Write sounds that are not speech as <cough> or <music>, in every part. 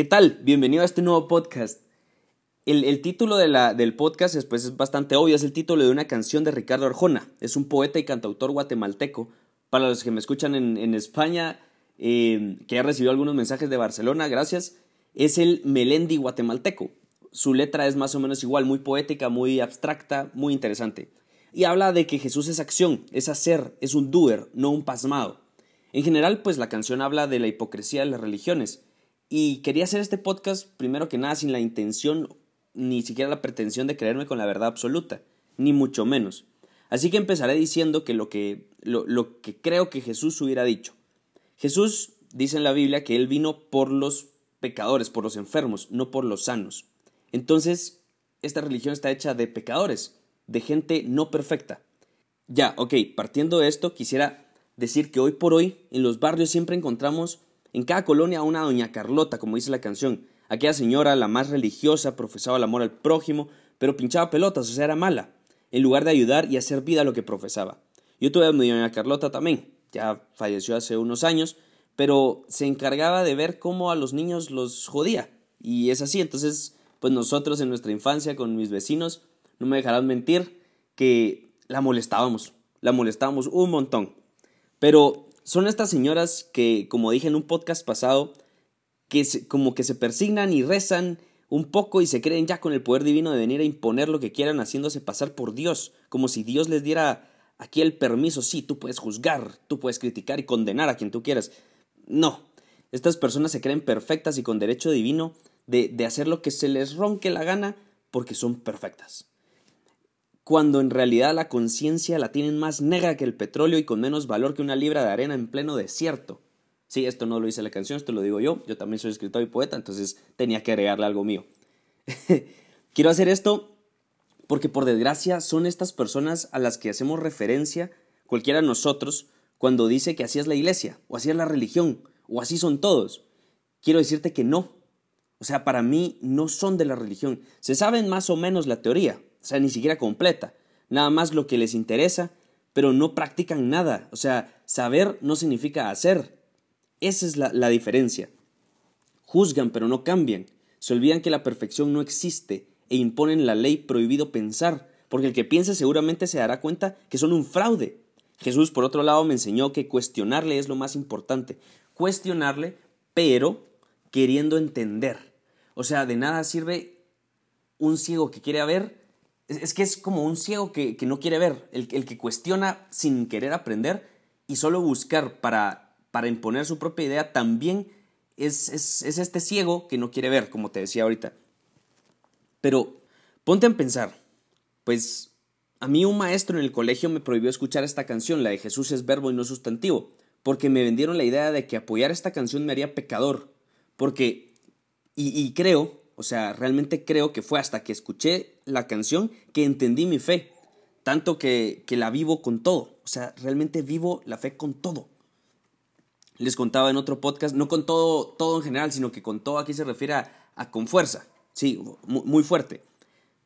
¿Qué tal? Bienvenido a este nuevo podcast. El, título del podcast después es bastante obvio, es el título de una canción de Ricardo Arjona. Es un poeta y cantautor guatemalteco. Para los que me escuchan en, España, eh, que ha recibido algunos mensajes de Barcelona, gracias, es el Melendi guatemalteco. Su letra es más o menos igual, muy poética, muy abstracta, muy interesante. Y habla de que Jesús es acción, es hacer, es un doer, no un pasmado. En general, pues la canción habla de la hipocresía de las religiones y quería hacer este podcast primero que nada sin la intención ni siquiera la pretensión de creerme con la verdad absoluta, ni mucho menos. Así que empezaré diciendo que lo que, lo, lo que creo que Jesús hubiera dicho. Jesús dice en la Biblia que Él vino por los pecadores, por los enfermos, no por los sanos. Entonces, esta religión está hecha de pecadores, de gente no perfecta. Ya, ok, partiendo de esto, quisiera decir que hoy por hoy en los barrios siempre encontramos en cada colonia una doña Carlota, como dice la canción. Aquella señora, la más religiosa, profesaba el amor al prójimo, pero pinchaba pelotas, o sea, era mala, en lugar de ayudar y hacer vida a lo que profesaba. Yo tuve a mi doña Carlota también, ya falleció hace unos años, pero se encargaba de ver cómo a los niños los jodía. Y es así, entonces, pues nosotros en nuestra infancia con mis vecinos, no me dejarán mentir, que la molestábamos, la molestábamos un montón. Pero son estas señoras que, como dije en un podcast pasado, que como que se persignan y rezan un poco y se creen ya con el poder divino de venir a imponer lo que quieran haciéndose pasar por Dios, como si Dios les diera aquí el permiso, sí, tú puedes juzgar, tú puedes criticar y condenar a quien tú quieras. No, estas personas se creen perfectas y con derecho divino de, de hacer lo que se les ronque la gana porque son perfectas cuando en realidad la conciencia la tienen más negra que el petróleo y con menos valor que una libra de arena en pleno desierto. Sí, esto no lo dice la canción, esto lo digo yo, yo también soy escritor y poeta, entonces tenía que agregarle algo mío. <laughs> Quiero hacer esto porque por desgracia son estas personas a las que hacemos referencia, cualquiera de nosotros, cuando dice que así es la iglesia, o así es la religión, o así son todos. Quiero decirte que no. O sea, para mí no son de la religión. Se saben más o menos la teoría, o sea, ni siquiera completa, nada más lo que les interesa, pero no practican nada, o sea, saber no significa hacer. Esa es la, diferencia. Juzgan pero no cambian, se olvidan que la perfección no existe e imponen la ley prohibido pensar, porque el que piensa seguramente se dará cuenta que son un fraude. Jesús, por otro lado, me enseñó que cuestionarle es lo más importante. Cuestionarle, pero queriendo entender. O sea, de nada sirve un ciego que quiere ver es, que es como un ciego que, no quiere ver, el, que cuestiona sin querer aprender y solo buscar para, para imponer su propia idea también es, es, es este ciego que no quiere ver, como te decía ahorita. Pero ponte a pensar, pues a mí un maestro en el colegio me prohibió escuchar esta canción, la de Jesús es verbo y no sustantivo, porque me vendieron la idea de que apoyar esta canción me haría pecador, porque, y, y creo o sea, realmente creo que fue hasta que escuché la canción que entendí mi fe. Tanto que, que la vivo con todo. O sea, realmente vivo la fe con todo. Les contaba en otro podcast, no con todo, todo en general, sino que con todo aquí se refiere a, con fuerza. Sí, muy, muy fuerte.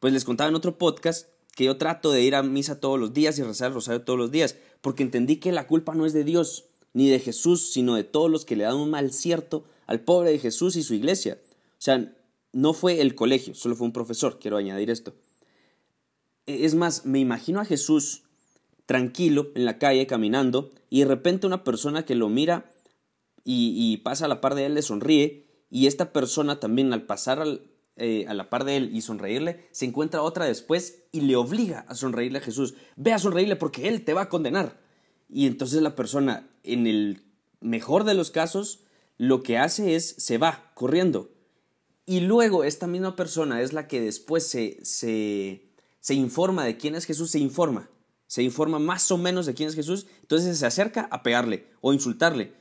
Pues les contaba en otro podcast que yo trato de ir a misa todos los días y rezar el rosario todos los días, porque entendí que la culpa no es de Dios ni de Jesús, sino de todos los que le dan un mal cierto al pobre de Jesús y su iglesia. O sea, no fue el colegio, solo fue un profesor, quiero añadir esto. E, es más, me imagino a Jesús tranquilo en la calle caminando y de repente una persona que lo mira y, pasa a la par de él le sonríe y esta persona también al pasar eh, a la par de él y sonreírle se encuentra otra después y le obliga a sonreírle a Jesús. Ve a sonreírle porque él te va a condenar. Y entonces la persona, en el mejor de los casos, lo que hace es se va corriendo y luego esta misma persona es la que después se, se, se informa de quién es Jesús, se informa, se informa más o menos de quién es Jesús, entonces se acerca a pegarle o insultarle.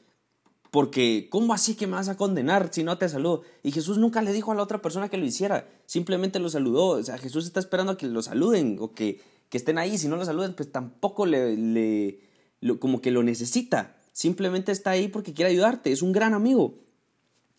Porque, ¿cómo así que me vas a condenar si no te saludo? Y Jesús nunca le dijo a la otra persona que lo hiciera, simplemente lo saludó. O sea, Jesús está esperando a que lo saluden o que, que estén ahí. Si no lo saluden, pues tampoco le, le como que lo necesita. Simplemente está ahí porque quiere ayudarte, es un gran amigo.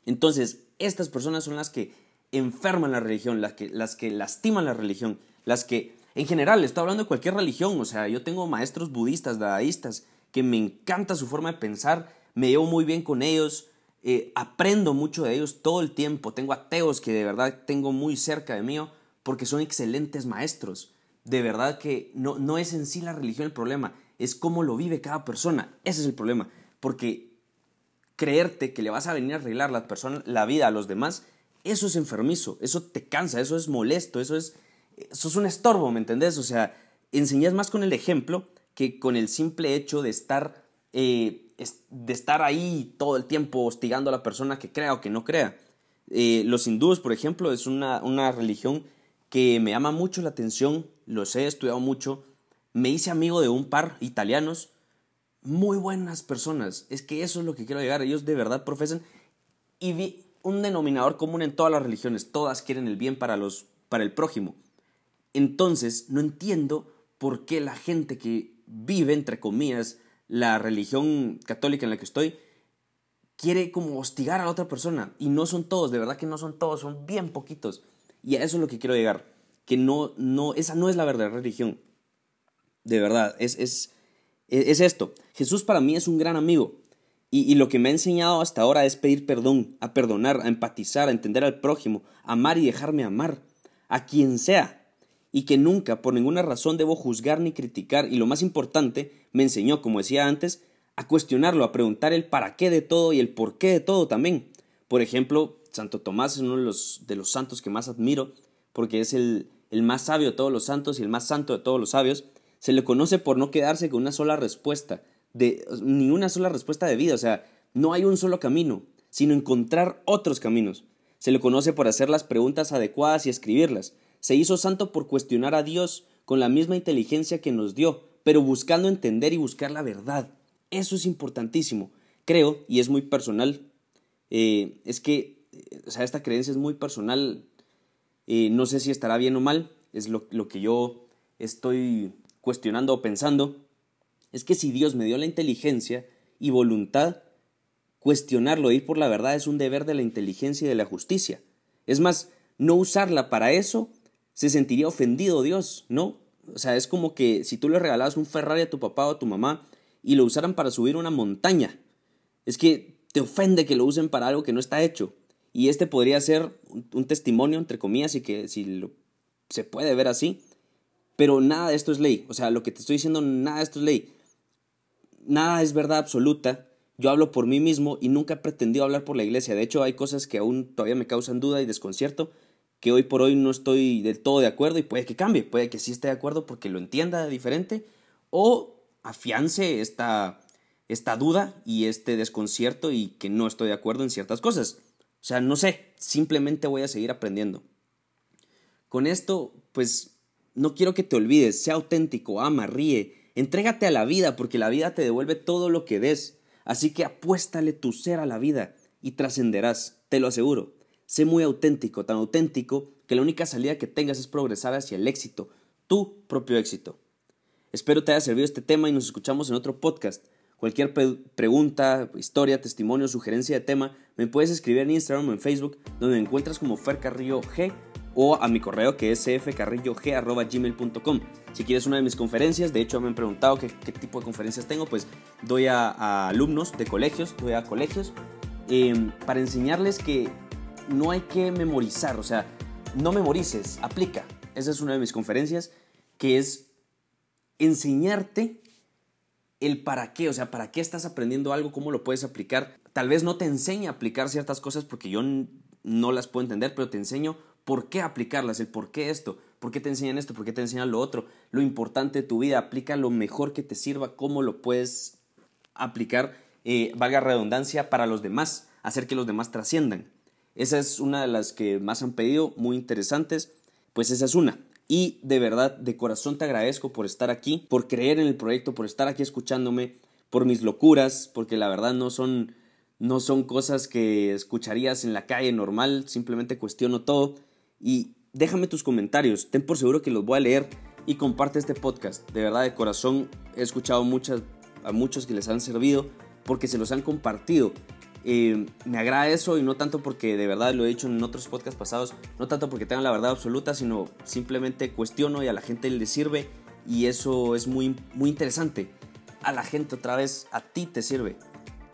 Entonces, estas personas son las que enferman la religión, las que, las que lastiman la religión, las que, en general, estoy hablando de cualquier religión, o sea, yo tengo maestros budistas, dadaístas, que me encanta su forma de pensar, me llevo muy bien con ellos, eh, aprendo mucho de ellos todo el tiempo. Tengo ateos que de verdad tengo muy cerca de mí porque son excelentes maestros. De verdad que no, no es en sí la religión el problema, es cómo lo vive cada persona. Ese es el problema. Porque creerte que le vas a venir a arreglar la, persona, la vida a los demás, eso es enfermizo, eso te cansa, eso es molesto, eso es, eso es un estorbo, ¿me entendés? O sea, enseñas más con el ejemplo que con el simple hecho de estar eh, de estar ahí todo el tiempo hostigando a la persona que crea o que no crea. Eh, los hindúes, por ejemplo, es una, una religión que me llama mucho la atención, los he estudiado mucho, me hice amigo de un par italianos, muy buenas personas, es que eso es lo que quiero llegar, ellos de verdad profesan y vi un denominador común en todas las religiones, todas quieren el bien para, los, para el prójimo. Entonces, no entiendo por qué la gente que vive, entre comillas, la religión católica en la que estoy, quiere como hostigar a otra persona. Y no son todos, de verdad que no son todos, son bien poquitos. Y a eso es lo que quiero llegar. Que no, no, esa no es la verdadera religión. De verdad, es, es, es esto. Jesús para mí es un gran amigo. Y, y, lo que me ha enseñado hasta ahora es pedir perdón, a perdonar, a empatizar, a entender al prójimo, amar y dejarme amar, a quien sea y que nunca por ninguna razón debo juzgar ni criticar y lo más importante, me enseñó, como decía antes, a cuestionarlo, a preguntar el para qué de todo y el por qué de todo también. Por ejemplo, Santo Tomás es uno de los, de los santos que más admiro, porque es el, el más sabio de todos los santos y el más santo de todos los sabios. Se le conoce por no quedarse con una sola respuesta, de, ni una sola respuesta de vida, o sea, no hay un solo camino, sino encontrar otros caminos. Se le conoce por hacer las preguntas adecuadas y escribirlas, se hizo santo por cuestionar a Dios con la misma inteligencia que nos dio, pero buscando entender y buscar la verdad. Eso es importantísimo. Creo, y es muy personal, eh, es que, o sea, esta creencia es muy personal, eh, no sé si estará bien o mal, es lo, lo que yo estoy cuestionando o pensando, es que si Dios me dio la inteligencia y voluntad, cuestionarlo, ir por la verdad es un deber de la inteligencia y de la justicia. Es más, no usarla para eso se sentiría ofendido Dios, ¿no? O sea, es como que si tú le regalabas un Ferrari a tu papá o a tu mamá y lo usaran para subir una montaña, es que te ofende que lo usen para algo que no está hecho. Y este podría ser un, testimonio, entre comillas, y que si se puede ver así, pero nada de esto es ley. O sea, lo que te estoy diciendo, nada de esto es ley. Nada es verdad absoluta. Yo hablo por mí mismo y nunca he pretendido hablar por la iglesia. De hecho, hay cosas que aún todavía me causan duda y desconcierto, que hoy por hoy no estoy del todo de acuerdo y puede que cambie, puede que sí esté de acuerdo porque lo entienda diferente o afiance esta, esta duda y este desconcierto y que no estoy de acuerdo en ciertas cosas. O sea, no sé, simplemente voy a seguir aprendiendo. Con esto, pues, no quiero que te olvides, sea auténtico, ama, ríe, entrégate a la vida porque la vida te devuelve todo lo que des. Así que apuéstale tu ser a la vida y trascenderás, te lo aseguro. Sé muy auténtico, tan auténtico que la única salida que tengas es progresar hacia el éxito, tu propio éxito. Espero te haya servido este tema y nos escuchamos en otro podcast. Cualquier pregunta, historia, testimonio, sugerencia de tema, me puedes escribir en Instagram o en Facebook, donde me encuentras como Fer Carrillo G o a mi correo que es cfcarrillog.gmail.com. Si quieres una de mis conferencias, de hecho me han preguntado qué, tipo de conferencias tengo, pues doy a, alumnos de colegios, doy a colegios, em, para enseñarles que no hay que memorizar, o sea, no memorices, aplica. Esa es una de mis conferencias, que es enseñarte el para qué, o sea, para qué estás aprendiendo algo, cómo lo puedes aplicar. Tal vez no te enseñe a aplicar ciertas cosas porque yo no las puedo entender, pero te enseño por qué aplicarlas, el por qué esto, por qué te enseñan esto, por qué te enseñan lo otro, lo importante de tu vida, aplica lo mejor que te sirva, cómo lo puedes aplicar, eh, valga redundancia, para los demás, hacer que los demás trasciendan. Esa es una de las que más han pedido, muy interesantes, pues esa es una. Y de verdad, de corazón te agradezco por estar aquí, por creer en el proyecto, por estar aquí escuchándome, por mis locuras, porque la verdad no son, no son cosas que escucharías en la calle normal, simplemente cuestiono todo. Y déjame tus comentarios, ten por seguro que los voy a leer y comparte este podcast. De verdad, de corazón, he escuchado muchas, a muchos que les han servido porque se los han compartido eh, me agrada y no tanto porque de verdad lo he dicho en otros podcasts pasados, no tanto porque tengan la verdad absoluta, sino simplemente cuestiono y a la gente le sirve y eso es muy, muy interesante. A la gente otra vez, a ti te sirve.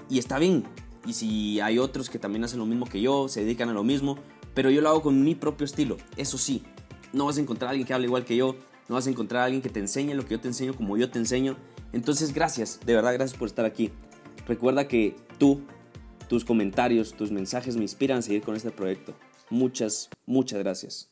Y está bien, y si hay otros que también hacen lo mismo que yo, se dedican a lo mismo, pero yo lo hago con mi propio estilo. Eso sí, no vas a encontrar a alguien que hable igual que yo, no vas a encontrar a alguien que te enseñe lo que yo te enseño como yo te enseño. Entonces, gracias, de verdad, gracias por estar aquí. Recuerda que tú, tus comentarios, tus mensajes me inspiran a seguir con este proyecto. Muchas, muchas gracias.